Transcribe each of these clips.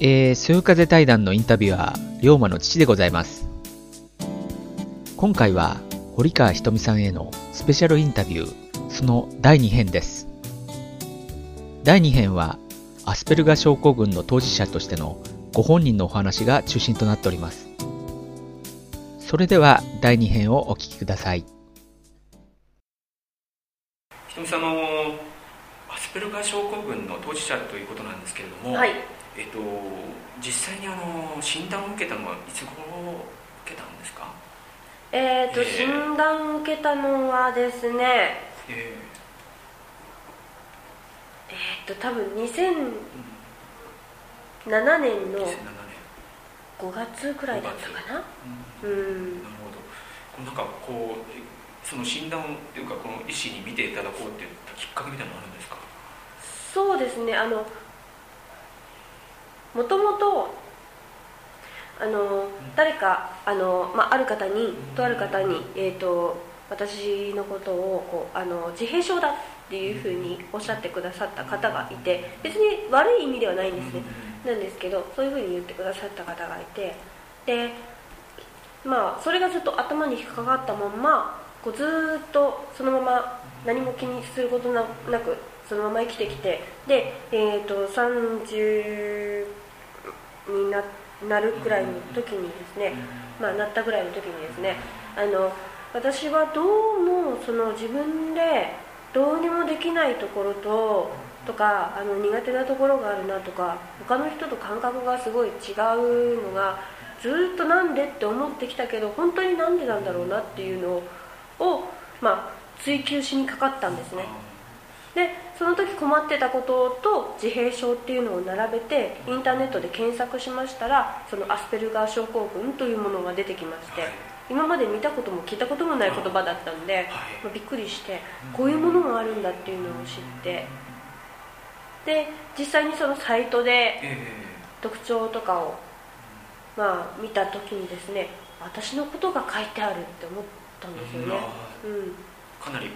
えー、そよ風対談のインタビュアー、龍馬の父でございます。今回は、堀川ひとみさんへのスペシャルインタビュー、その第2編です。第2編は、アスペルガ症候群の当事者としてのご本人のお話が中心となっております。それでは、第2編をお聞きください。ひとみさんあのアスペルガー症候群の当事者ということなんですけれども、はい、えっと、実際にあの診断を受けたのはいつ頃受けたんですか、えーと、えー。診断を受けたのはですねええーと多分2007年ーの2007年。5月くらいだったかな？うんうん。なるほど。なんかこうえその診断っていうかこの医師に見ていただこうっていったきっかけみたいなのあるんですか？そうですね。あのもともとあの誰かあの、まあ、ある方にとある方に、えー、と私のことをこうあの自閉症だっていうふうにおっしゃってくださった方がいて別に悪い意味ではないんですね。なんですけどそういうふうに言ってくださった方がいてでまあそれがずっと頭に引っかかったまんまこうずーっとそのまま何も気にすることななくそのまま生きてきてで、えー、と30にななるくらいの時にですね、まあ、なったぐらいの時にですねあの私はどうもその自分でどうにもできないところととかあの苦手なところがあるなとか他の人と感覚がすごい違うのがずーっとなんでって思ってきたけど本当になんでなんだろうなっていうのを、まあ、追求しにかかったんですね。でその時困ってたことと自閉症っていうのを並べてインターネットで検索しましたらそのアスペルガー症候群というものが出てきまして、はい。今まで見たことも聞いたこともない言葉だったんで、はい。まあびっくりしてこういうものがあるんだっていうのを知ってで実際にそのサイトでえ特徴とかを、まあ、見た時にですね私のことが書いてあるって思ったんですよね、うん、ー。かなり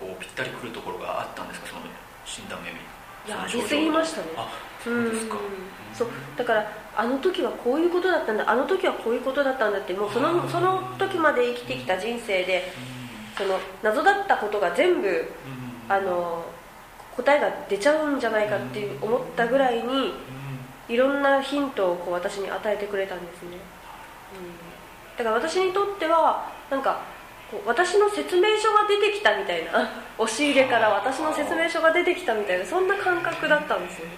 こうぴったりくるところがあったんですか？その診断名にいやあすぎましたね。あそうですか、うん。そう。だからあの時はこういうことだったんだ。あの時はこういうことだったんだってもうそのその時まで生きてきた人生でその謎だったことが全部うん。あの答えが出ちゃうんじゃないかっていう思ったぐらいにいろんなヒントをこう私に与えてくれたんですね、うん、だから私にとってはなんか私の説明書が出てきたみたいな。押し入れから私の説明書が出てきたみたいなそんな感覚だったんですよね。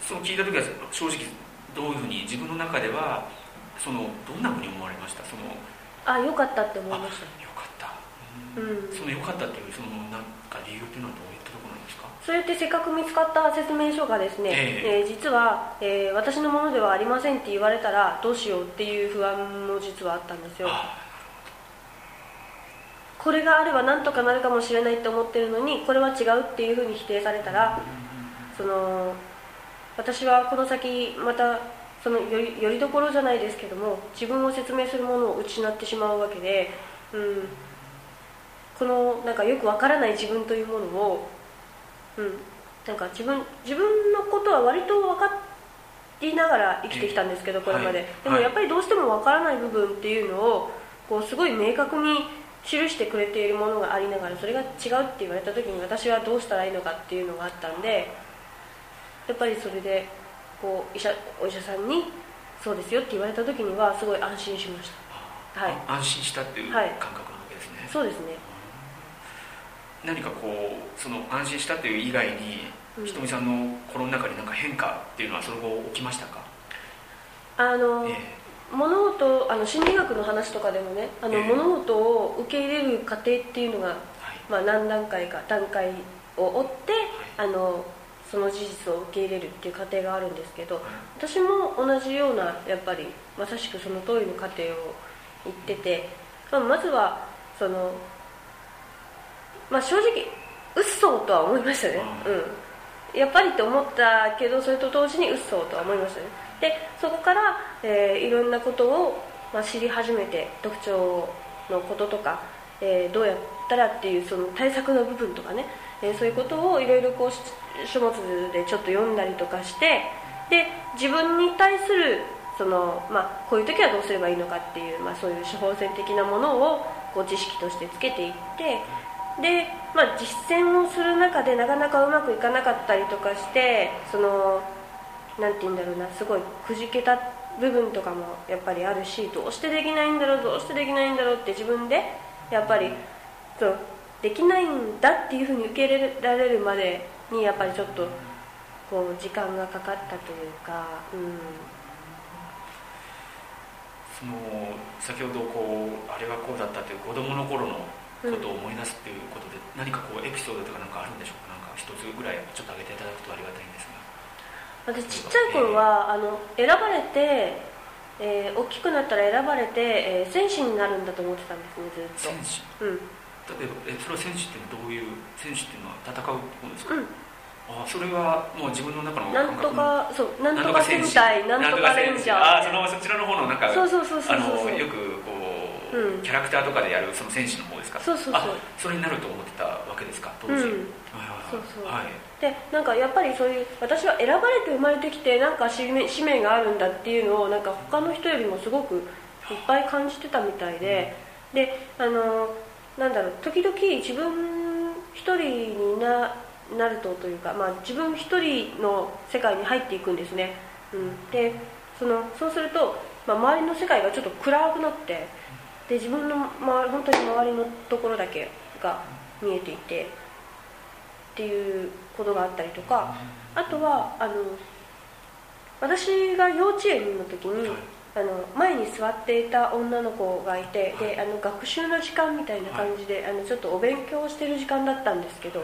その聞いた時は正直どういうふうに自分の中ではそのどんなふうに思われました？そのあ良かったって思いあました。よかった、うん。そのよかったっていうそのなんか理由っていうのはどういったところなんですか？そうやってせっかく見つかった説明書がですね、え。えー実は、えー私のものではありませんって言われたらどうしようっていう不安も実はあったんですよ。あこれがあればなんとかなるかもしれないって思ってるのにこれは違うっていうふうに否定されたらその私はこの先またそのよりよりどころじゃないですけども自分を説明するものを失ってしまうわけで、うん、このなんかよくわからない自分というものを、うん、なんか自分自分のことは割と分かりながら生きてきたんですけどこれまで、でもやっぱりどうしてもわからない部分っていうのをこうすごい明確に記してくれているものがありながらそれが違うって言われた時に私はどうしたらいいのかっていうのがあったんでやっぱりそれでこう医者お医者さんにそうですよって言われた時にはすごい安心しました。はい。あ安心したっていうはい感覚なわけですね、そうですね。何かこうその安心したっていう以外に、うん。ひとみさんの心の中に何か変化っていうのはその後起きましたか、あの、え物事あの心理学の話とかでもねあの、ええ。物事を受け入れる過程っていうのが、まあ、何段階か段階を追って、あのその事実を受け入れるっていう過程があるんですけど私も同じようなやっぱりまさしくその通りの過程を言ってて、まあ、まずはその、まあ、正直嘘とは思いましたね、うん、やっぱりって思ったけどそれと同時に嘘とは思いましたねでそこから、えーいろんなことを、まあ、知り始めて特徴のこととか、えーどうやったらっていうその対策の部分とかね、えーそういうことをいろいろこう書物でちょっと読んだりとかしてで自分に対するその、まあ、こういう時はどうすればいいのかっていう、まあ、そういう処方箋的なものをこう知識としてつけていってで、まあ、実践をする中でなかなかうまくいかなかったりとかしてそのなんて言うんだろうなすごいくじけた部分とかもやっぱりあるしどうしてできないんだろうどうしてできないんだろうって自分でやっぱりそうできないんだっていうふうに受け入れられるまでにやっぱりちょっとこう時間がかかったというか、うん、その先ほどこうあれはこうだったという子供の頃のことを思い出すっていうことで、うん、何かこうエピソードとかなんかあるんでしょうか？なんか一つぐらいちょっと挙げていただくとありがたいんですが。私ちっちゃい頃は、えー、あの選ばれて、えー、大きくなったら選ばれて、えー、戦士になるんだと思ってたんですねずっと。戦士、うん、例えばえそれは戦士ってどういう戦士っていうのは戦うものですか、うん。あそれはもう自分の中のなんとかそうなんとか戦隊なんとかレンジャー。あそのそちらの方のなんかそうそうそうそうそうよくこう、うん、キャラクターとかでやるその戦士の方ですか？そうそうそう。それになると思ってたわけですか？当時、うん、そうそう、はい、でなんかやっぱりそういう私は選ばれて生まれてきてなんか使命使命があるんだっていうのをなんか他の人よりもすごくいっぱい感じてたみたいで、うん、であのなんだろう時々自分一人にななるとというか、まあ、自分一人の世界に入っていくんですね、うん、でそのそうすると、まあ、周りの世界がちょっと暗くなってで自分の、まあ、本当に周りのところだけが見えていてっていうことがあったりとかあとはあの私が幼稚園の時に、あの前に座っていた女の子がいてであの学習の時間みたいな感じであのちょっとお勉強してる時間だったんですけど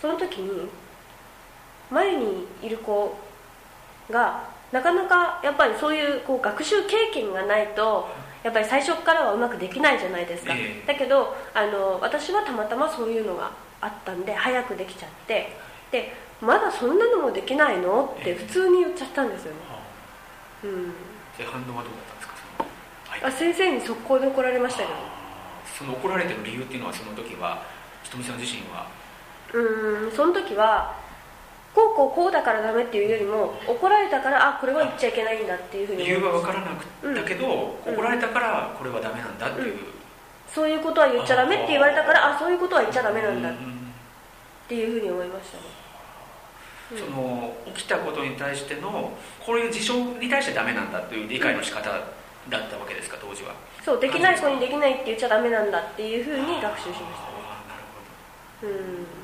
その時に前にいる子がなかなかやっぱりそういうこう学習経験がないとやっぱり最初からはうまくできないじゃないですか、えー、だけどあの私はたまたまそういうのがあったんで早くできちゃって。でまだそんなのもできないの？って普通に言っちゃったんですよね、えー、うん。で反応はどうだったんですか？その、あ先生に速攻で怒られましたけど。その怒られてる理由っていうのはその時はひとみさん自身は？うんその時はこうこうこうだからダメっていうよりも怒られたからあこれは言っちゃいけないんだっていうふうに理由は分からなくだけど、うん、怒られたからこれはダメなんだっていう、うん、そういうことは言っちゃダメって言われたからあそういうことは言っちゃダメなんだ。っていうふうに思いましたね、うん、その起きたことに対してのこういう事象に対してダメなんだという理解の仕方だったわけですか当時は。そうできない子にできないって言っちゃダメなんだっていうふうに学習しましたね。うん。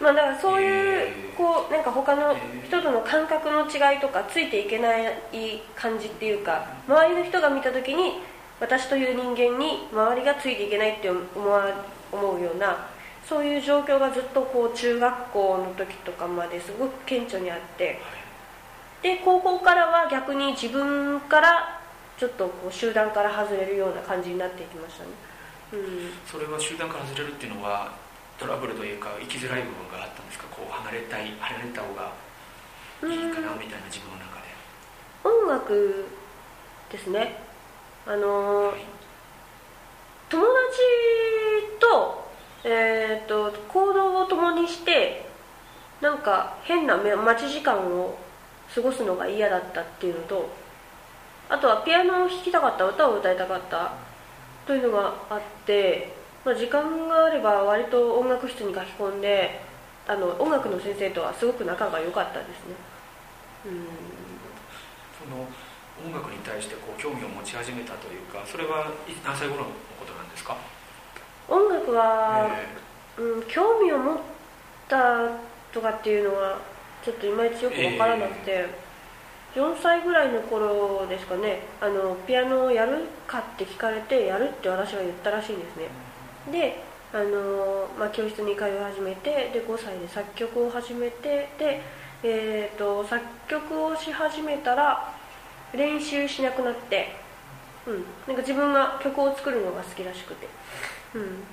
まあ、だからそういうこうなんか他の人との感覚の違いとかついていけない感じっていうか周りの人が見た時に私という人間に周りがついていけないって思わ思うようなそういう状況がずっとこう中学校の時とかまですごく顕著にあってで高校からは逆に自分からちょっとこう集団から外れるような感じになっていきましたね、うん、それは集団から外れるっていうのはトラブルというか生きづらい部分があったんですか？こう離れたい離れた方がいいかなみたいな自分の中で。音楽ですねあの、友達と,、えーと、行動を共にしてなんか変な待ち時間を過ごすのが嫌だったっていうのとあとはピアノを弾きたかった歌を歌いたかったというのがあってまあ、時間があれば割と音楽室に書き込んであの音楽の先生とはすごく仲が良かったですね。うん。その音楽に対してこう興味を持ち始めたというかそれは何歳頃のことなんですか？音楽は、えー、うん、興味を持ったとかっていうのはちょっといまいちよく分からなくて、えー、4歳ぐらいの頃ですかね。あのピアノをやるかって聞かれてやるって私は言ったらしいんですね、であの、まあ、教室に通い始めてで5歳で作曲を始めてで、えーと、作曲をし始めたら練習しなくなって、うん、なんか自分が曲を作るのが好きらしくて、うん。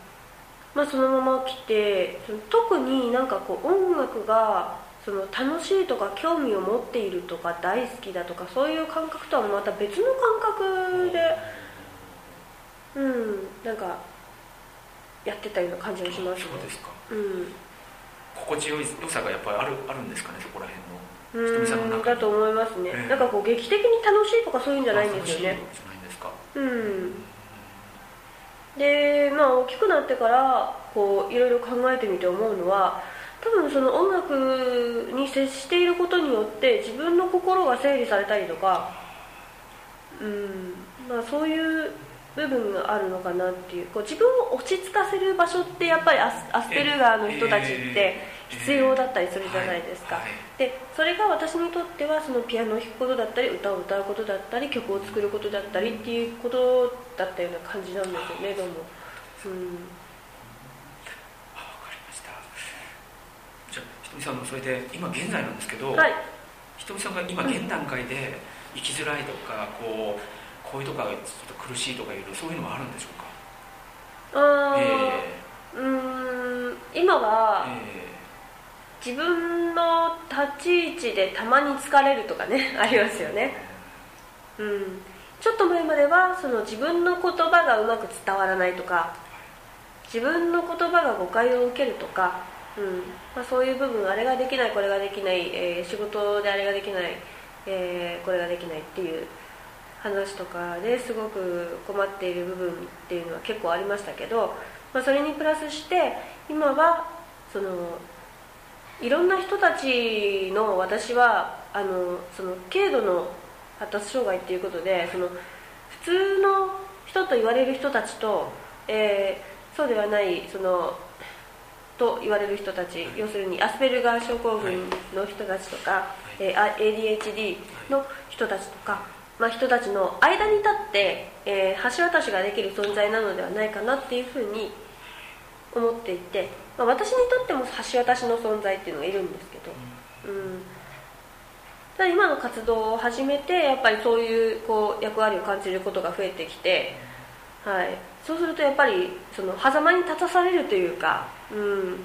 まあ、そのまま来て特になんかこう音楽がその楽しいとか興味を持っているとか大好きだとかそういう感覚とはまた別の感覚でうん。なんかやってたような感じがします。ねそうですか、うん、心地よい良さがやっぱりあるあるんですかねそこら辺のうんだと思いますね、えー、なんかこう劇的に楽しいとかそういうんじゃないんですよね。うんでまあ大きくなってからこういろいろ考えてみて思うのは多分その音楽に接していることによって自分の心が整理されたりとかうんまあそういう部分があるのかなっていう。こう自分を落ち着かせる場所ってやっぱりアスペルガーの人たちって必要だったりするじゃないですか、でそれが私にとってはそのピアノを弾くことだったり歌を歌うことだったり曲を作ることだったりっていうことだったような感じなんですよねどうも。う。ん。じゃあひとみさんもそれで今現在なんですけど、はい、ひとみさんが今現段階で生きづらいとか、こうこういうとかちょっと苦しいとかいうそういうのはあるんでしょうか？あ、えー、うん今は、えー、自分の立ち位置でたまに疲れるとかね ありますよね。うん。ちょっと前まではその自分の言葉がうまく伝わらないとか自分の言葉が誤解を受けるとか、うん。まあ、そういう部分あれができないこれができない、えー、仕事であれができない、えー、これができないっていう話とかですごく困っている部分っていうのは結構ありましたけど、まあ、それにプラスして今はそのいろんな人たちの私はあのその軽度の発達障害っていうことでその普通の人と言われる人たちと、えー、そうではないそのと言われる人たち要するにアスペルガー症候群の人たちとか、えー、ADHD の人たちとかまあ、人たちの間に立って、えー、橋渡しができる存在なのではないかなっていうふうに思っていて、まあ、私にとっても橋渡しの存在っていうのがいるんですけど、うん、ただ今の活動を始めてやっぱりそういうこう役割を感じることが増えてきて、はい、そうするとやっぱりその狭間に立たされるというか、うん、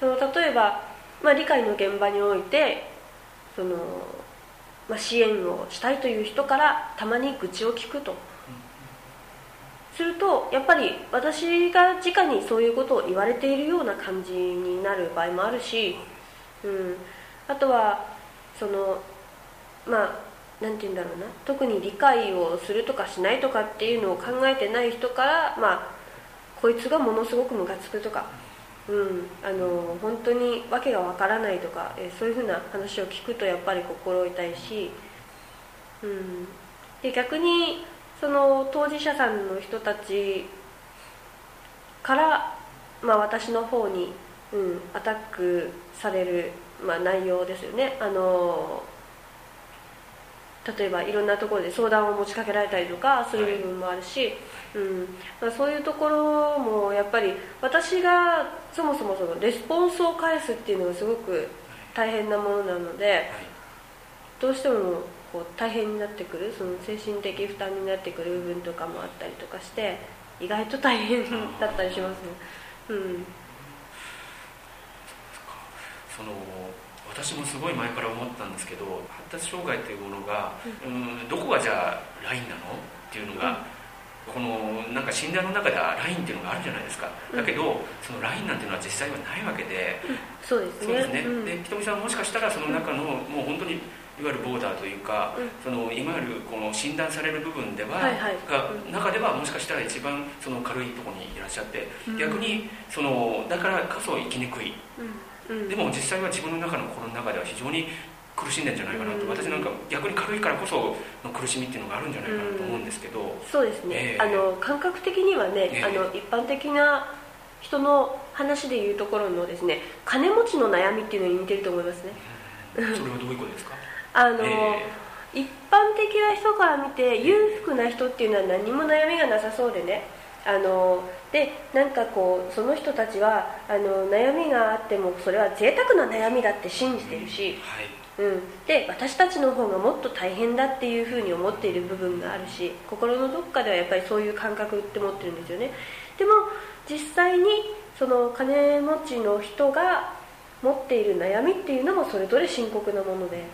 その例えば、まあ、理解の現場においてそのまあ、支援をしたいという人からたまに愚痴を聞くと。するとやっぱり私が直にそういうことを言われているような感じになる場合もあるし、うん、あとはそのまあなんて言うんだろうな。特に理解をするとかしないとかっていうのを考えてない人からまあこいつがものすごくムカつくとか。うん、あの本当に訳がわからないとか、えそういうふうな話を聞くとやっぱり心痛いし、うん、で逆にその当事者さんの人たちから、まあ、私の方に、うん、アタックされる、まあ、内容ですよね。あの例えばいろんなところで相談を持ちかけられたりとかする部分もあるし、うんまあ、そういうところもやっぱり私がそもそもそのレスポンスを返すっていうのがすごく大変なものなのでどうしてもこう大変になってくるその精神的負担になってくる部分とかもあったりとかして意外と大変だったりしますね。うん。その私もすごい前から思ったんですけど発達障害というものが、うん、どこがじゃあラインなのっていうのが、このなんか診断の中ではラインっていうのがあるじゃないですか、だけどそのラインなんていうのは実際はないわけで、そうですね。で、ね。ひとみさんもしかしたらその中の、もう本当にいわゆるボーダーというか、そのいわゆるこの診断される部分では、はいはい、が中ではもしかしたら一番その軽いところにいらっしゃって、逆にそのだからこそ生きにくい、でも実際は自分の中の心の中では非常に苦しんでんじゃないかなと、私なんか逆に軽いからこその苦しみっていうのがあるんじゃないかなと思うんですけど、そうですね、えー、あの感覚的にはね、えー、あの一般的な人の話でいうところのですね金持ちの悩みっていうのに似てると思いますね、それはどういうことですか？あの、えー、一般的な人から見て裕福な人っていうのは何も悩みがなさそうでね。あのでなんかこうその人たちはあの悩みがあってもそれは贅沢な悩みだって信じてるし、うん、で私たちの方がもっと大変だっていうふうに思っている部分があるし心のどっかではやっぱりそういう感覚って持ってるんですよね。でも実際にその金持ちの人が持っている悩みっていうのもそれぞれ深刻なもので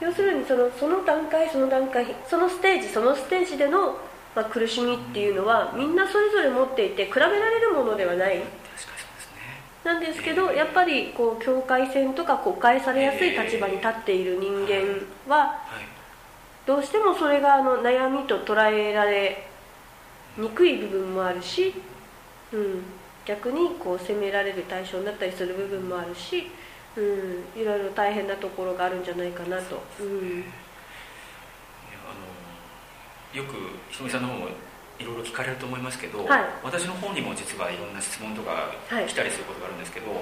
要するにそのその段階その段階そのステージそのステージでのまあ、苦しみっていうのはみんなそれぞれ持っていて比べられるものではない、なんですけどやっぱりこう境界線とか誤解されやすい立場に立っている人間はどうしてもそれがあの悩みと捉えられにくい部分もあるし、うん、逆にこう責められる対象になったりする部分もあるし、うん、いろいろ大変なところがあるんじゃないかなと。うん。よくひとみさんの方もいろいろ聞かれると思いますけど、はい、私の方にも実はいろんな質問とか来たりすることがあるんですけど、は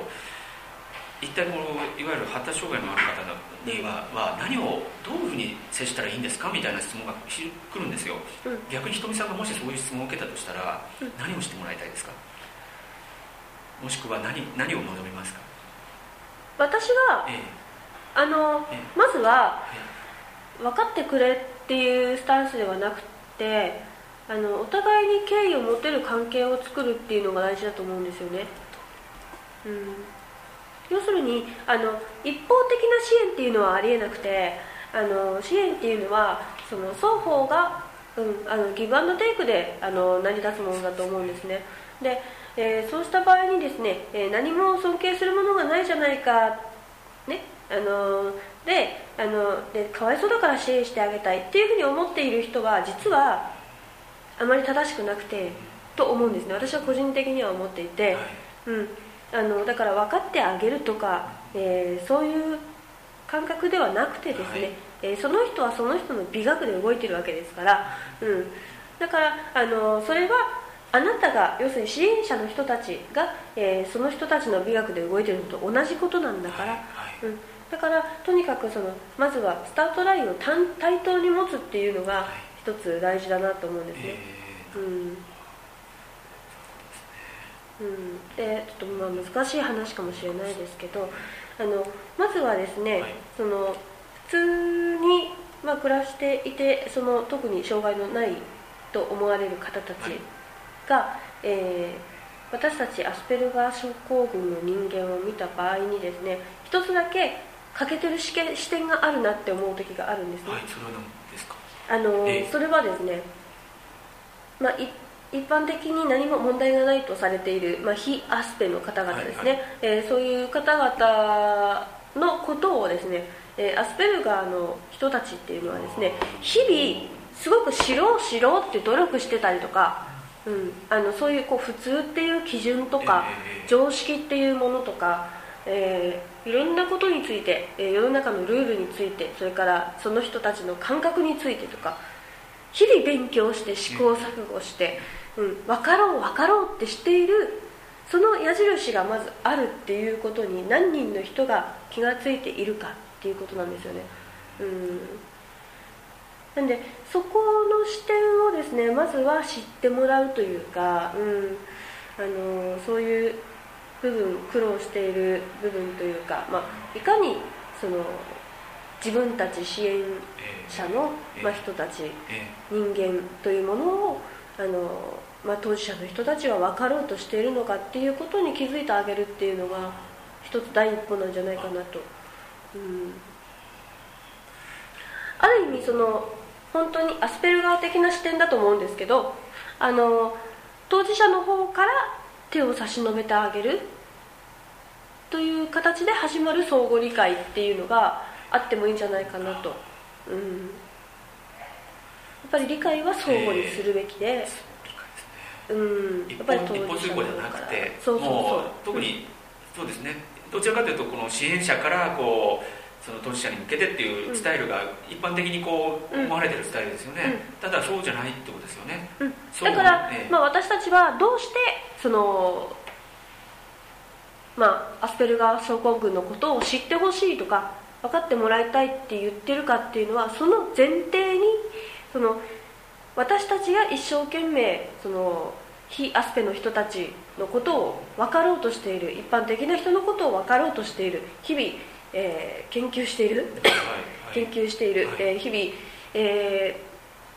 い、一体このいわゆる発達障害のある方にはは何をどういうふうに接したらいいんですかみたいな質問が来るんですよ、うん、逆にひとみさんがもしそういう質問を受けたとしたら、うん、何をしてもらいたいですか？もしくは何何を望みますか？私は、ええ、あの、え、まずは、分かってくれっていうスタンスではなくてあのお互いに敬意を持てる関係を作るっていうのが大事だと思うんですよね、うん、要するにあの一方的な支援っていうのはありえなくてあの支援っていうのはその双方が、うん、あのギブアンドテイクであの成り立つものだと思うんですね。で、えー、そうした場合にですね、えー、何も尊敬するものがないじゃないかねあのであのでかわいそうだから支援してあげたいっていうふうに思っている人は実はあまり正しくなくてと思うんですね。私は個人的には思っていて、うん、あのだから分かってあげるとか、えー、そういう感覚ではなくてですね、はい、えー、その人はその人の美学で動いてるわけですから、うん、だからあのそれはあなたが要するに支援者の人たちが、えー、その人たちの美学で動いてるのと同じことなんだから、はい。はい、うん。だからとにかくそのまずはスタートラインを対等に持つっていうのが一つ大事だなと思うんですね。うん、うん、でちょっとまあ難しい話かもしれないですけどあのまずはですね、はい、その普通に、まあ、暮らしていてその特に障害のないと思われる方たちが、はい、えー、私たちアスペルガー症候群の人間を見た場合にですね一つだけ欠けてる視視点があるなって思う時があるんですね、はい、それは何ですか？あの、えそれはですね、まあ、一般的に何も問題がないとされている、まあ、非アスペの方々ですね、はいはい、えー、そういう方々のことをですね、えー、アスペルガーの人たちっていうのはですね日々すごく知ろう知ろうって努力してたりとか、うん、あのそういうこう普通っていう基準とか、えー、常識っていうものとか、えーいろんなことについて、え世の中のルールについてそれからその人たちの感覚についてとか日々勉強して試行錯誤して、うん、分かろう分かろうってしているその矢印がまずあるっていうことに何人の人が気が付いているかっていうことなんですよね。うんなんでそこの視点をですねまずは知ってもらうというか、うん、あのそういう部分苦労している部分というか、まあ、いかにその自分たち支援者の、まあ、人たち、人間というものをあの、まあ、当事者の人たちは分かろうとしているのかっていうことに気づいてあげるっていうのが一つ第一歩なんじゃないかなと。うん、ある意味その本当にアスペルガー的な視点だと思うんですけどあの当事者の方から手を差し伸べてあげるという形で始まる相互理解っていうのがあってもいいんじゃないかなと、うん、やっぱり理解は相互にするべきで、えー、うん、やっぱり当事者のじゃなくてそうそうそう特に、そうですね。どちらかというとこの支援者からこうその当事者に向けてっていうスタイルが一般的にこう思われてるスタイルですよね、うん、ただそうじゃないってことですよね、うん、だから、えー、まあ、私たちはどうしてそのまあ、アスペルガー症候群のことを知ってほしいとか分かってもらいたいって言ってるかっていうのはその前提にその私たちが一生懸命その非アスペの人たちのことを分かろうとしている。一般的な人のことを分かろうとしている。日々、えー、研究している、研究している、はい、えー、日々、え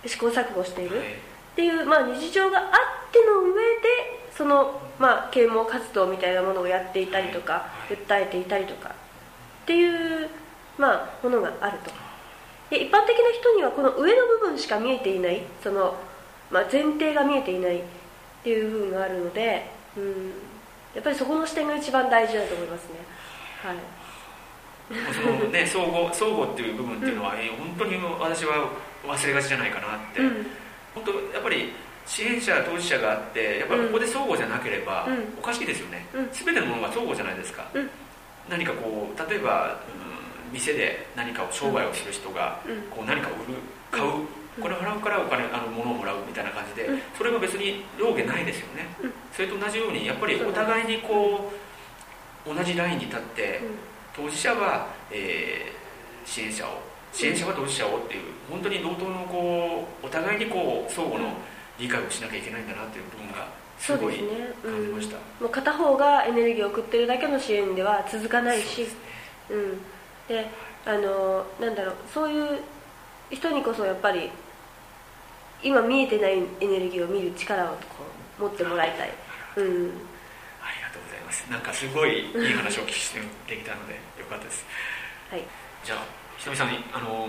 ー、試行錯誤している、っていう、まあ、日常があっての上でその、まあ、啓蒙活動みたいなものをやっていたりとか訴えていたりとかっていう、まあ、ものがあると。で一般的な人にはこの上の部分しか見えていないその、まあ、前提が見えていないっていう部分があるので、うん、やっぱりそこの視点が一番大事だと思いますね。はいそのね相互相互っていう部分っていうのは、うん、本当に私は忘れがちじゃないかなって、うん、本当やっぱり支援者当事者があってやっぱりここで相互じゃなければ、おかしいですよね、うん、全てのものが相互じゃないですか、何かこう例えば、うん、店で何かを商売をする人が、こう何かを売る買う、これを払うからお金あの物をもらうみたいな感じで、それが別に上下ないですよね、それと同じようにやっぱりお互いにこう同じラインに立って、当事者は、えー、支援者を支援者は当事者をっていう本当に同等のこうお互いにこう相互の、理解をしなきゃいけないんだなっていう部分がすごい感じました、ねうん、もう片方がエネルギーを送ってるだけの支援では続かないし。う、うん、であのなんだろうそういう人にこそやっぱり今見えてないエネルギーを見る力をこう持ってもらいたい、うん、ありがとうございます。なんかすごいいい話を聞きしてできたので。よかったです。はい。じゃあひとみさんあの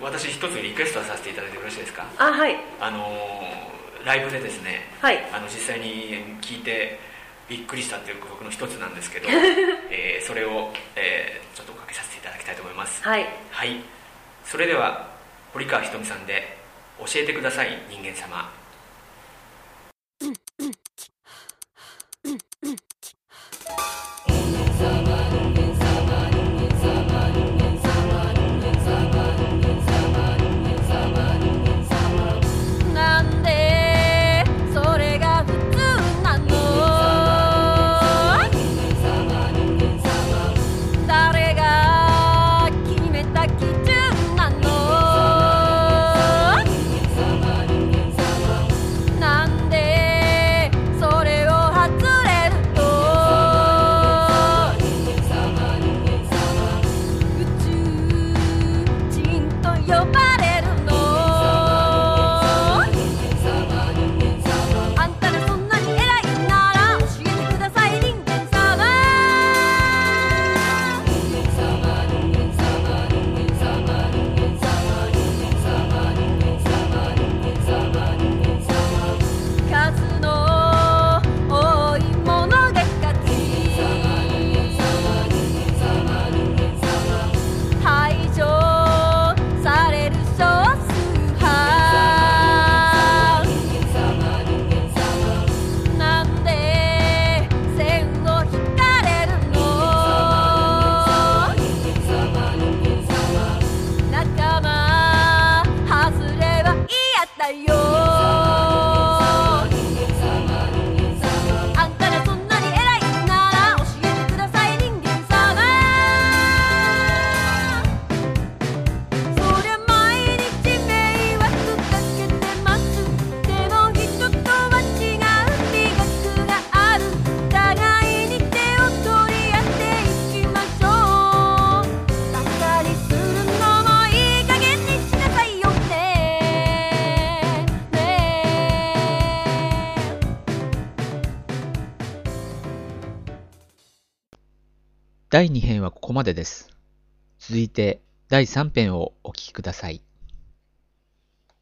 私一つリクエストさせていただいてよろしいですか？あはい。あのライブでですね、はい、あの実際に聞いてびっくりしたという曲の一つなんですけど、えー、それを、えー、ちょっとかけさせていただきたいと思います。はい、はい、それでは堀川ひとみさんで「教えてください人間様」第2編はここまでです。続いて第3編をお聞きください。